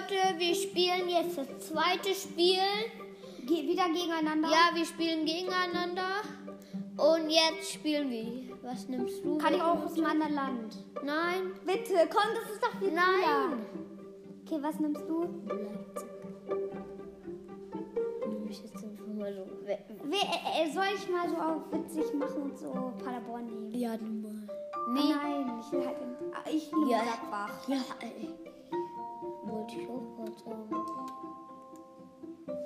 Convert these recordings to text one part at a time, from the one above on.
Leute, wir spielen jetzt das zweite Spiel. Ge wieder gegeneinander. Ja, wir spielen gegeneinander. Und jetzt spielen wir. Was nimmst du? Kann ich auch aus einem anderen Land? Nein. Bitte, komm, das ist doch viel Nein. cooler. Okay, was nimmst du? Nimm ich jetzt einfach mal so. we- äh, äh, soll ich mal so auch witzig machen und so Paderborn nehmen? Ja, nimm mal. Ah, Nee. nein, ich will halt. in- Ah, Ich nehme Ja. Gladbach. Ja, ey. Wollte ich auch gerade sagen.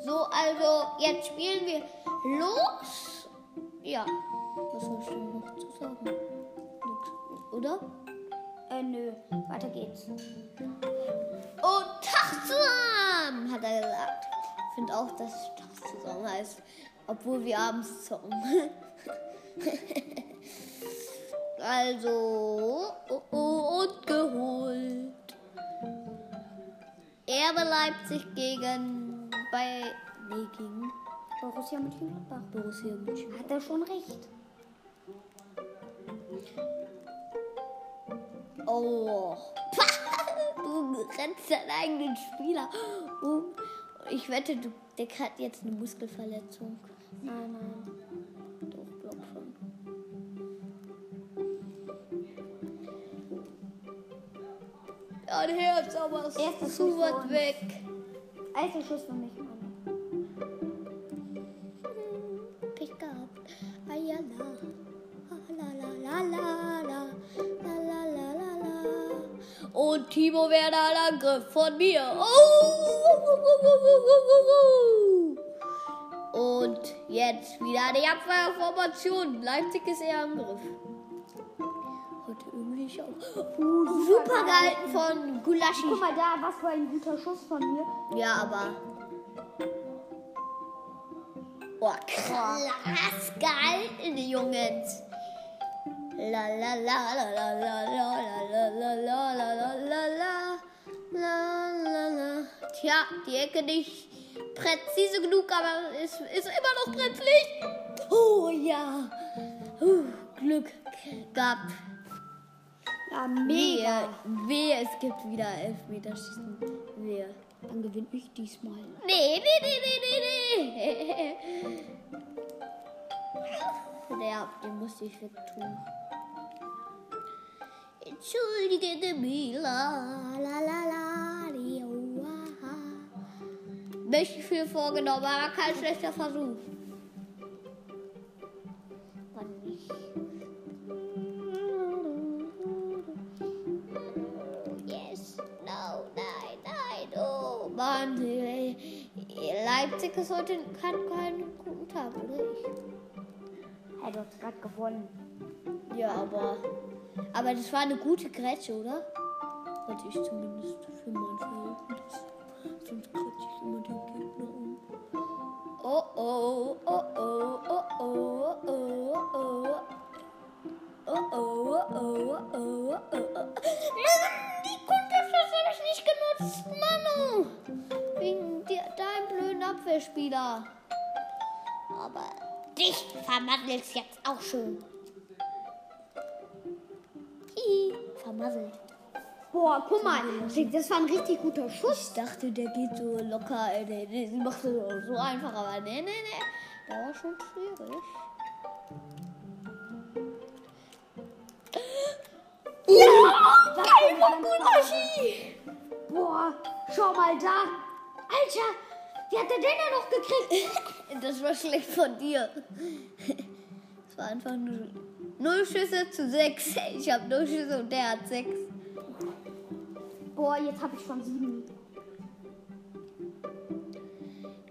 So, also, jetzt spielen wir los. Ja. Was soll ich noch zu sagen? Nix. Oder? Äh, nö. Weiter geht's. Und Tag zusammen, hat er gesagt. Ich finde auch, dass Tag zusammen heißt. Obwohl wir abends zocken. also, oh, oh, und geholt. Erbe Leipzig gegen bei nee, gegen Borussia Mönchengladbach. Borussia Mönchengladbach. Hat er schon recht? Oh. Du rennst deinen eigenen Spieler um. Ich wette, du, der hat jetzt eine Muskelverletzung. Nein, nein. Ja, ein Herz, aber Erster ist Schuss zu weit weg. Alter Schuss für mich. Pech gehabt. Ah, ja, la. Ah, la, la, la, la, la. La, la, la, la. Und Timo Werner ein Angriff von mir. Oh! Und jetzt wieder die Abwehrformation. Leipzig ist eher Angriff. Heute irgendwie ich auch. Uh, super gehalten von Gulaschi. Guck mal da, was für ein guter Schuss von mir. Ja, aber. Boah, krass gehalten, die Jungs. La la la la la la la la la la la la la la la. Tja, die Ecke nicht präzise genug, aber es ist immer noch brenzlig. Oh ja. Uh, Glück gehabt. Wehe, mega. wehe, es gibt wieder Elfmeterschießen. Wehe. Dann gewinne ich diesmal. Nee, nee, nee, nee, nee, nee. Der, den musste ich wegtun. Entschuldige mich, la, la, la, la, die, oh, ah. Mächtig viel vorgenommen, aber kein schlechter Versuch. Leipzig ist heute hat keinen guten Tag, oder ich? Du hast gerade gewonnen. Ja, aber. Aber das war eine gute Grätsche, oder? Wollte ich zumindest für mein Verhältnis. Sonst grätsche ich immer den Gegner um. Oh oh, oh oh, oh oh, oh oh, oh. Oh oh, oh oh, oh oh, oh oh. Mann, die Konterchance habe ich nicht genutzt, Abwehrspieler. Aber dich vermandelst jetzt auch schön. Hihi, vermasselt. Boah, guck mal. Das war ein richtig guter Schuss. Ich dachte, der geht so locker, ey, der, der macht so, so einfach, aber nee, nee, nee. Der war schon schwierig. Ja! Geil, Gulaschi! Boah, schau mal da. Alter, wie hat er den denn noch gekriegt? Das war schlecht von dir. Es war einfach nur null Schüsse zu sechs. Ich habe null Schüsse und der hat sechs. Boah, jetzt habe ich schon sieben.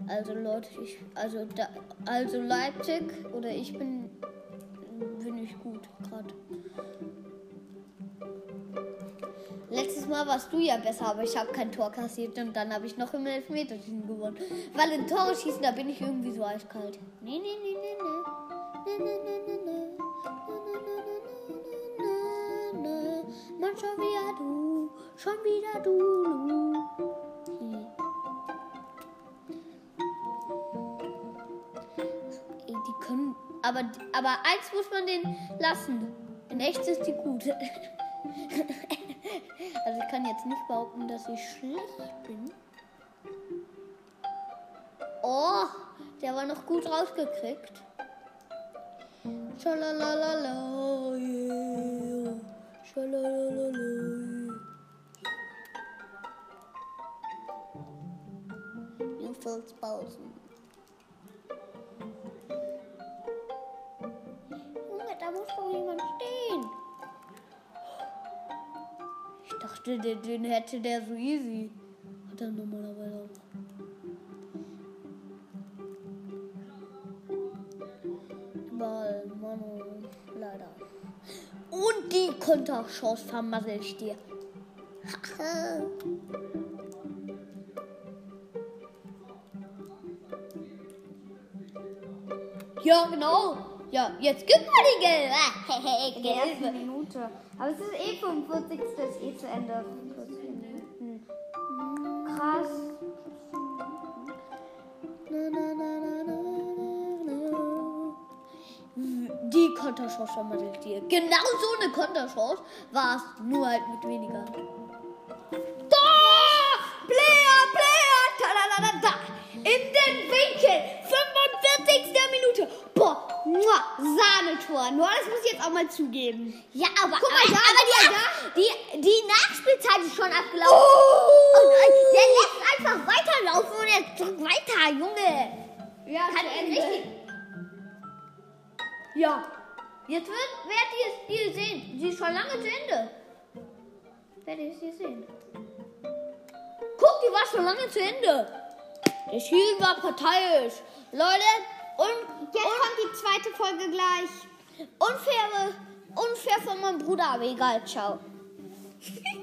Also Leute, ich, also da, also Leipzig oder ich bin, bin ich gut gerade. Mal warst du ja besser, aber ich habe kein Tor kassiert und dann habe ich noch im Elfmeterschießen gewonnen. Weil in Tore schießen, da bin ich irgendwie so eiskalt. Nee, nee, nee, nee, nee. Nee, nee, nee, nee. Mann, schon wieder du, schon wieder du. Lu. Hm. Ey, Die können. Aber, aber eins muss man den lassen. In echt ist die gut. Also ich kann jetzt nicht behaupten, dass ich schlecht bin. Oh, der war noch gut rausgekriegt. Schalalala, yeah. Schalalala. Filzpausen. Junge, den, den hätte der so easy. Hat er normalerweise auch. Ball, Manu, leider. Und die Konterchance vermasselt dir. ja, genau. Ja, jetzt gib mal die gelbe. In der ersten Minute. Aber es ist eh 45. ist eh zu Ende. 45 Minuten. Krass. Die Konterchance vermittelt dir. Genau so eine Konterchance war es, nur halt mit weniger. Da! Player, Player! Da, da, da, da! In den Winkel! 45. Minute! Boah! Mua, Sahnetor! Nur das muss ich jetzt auch mal zugeben. Ja, aber, Guck mal, da, aber die, die, die Nachspielzeit ist schon abgelaufen. Oh! Und äh, der lässt einfach weiterlaufen und er drückt weiter, Junge. Ja, Kann zu Ende. richtig. Ja. Jetzt wird, werdet ihr es sehen. Sie ist schon lange zu Ende. Werdet ihr es sehen. Guck, die war schon lange zu Ende. Der Spiel war parteiisch. Leute, und, Jetzt und kommt die zweite Folge gleich. unfaire, unfair von meinem Bruder, aber egal, ciao.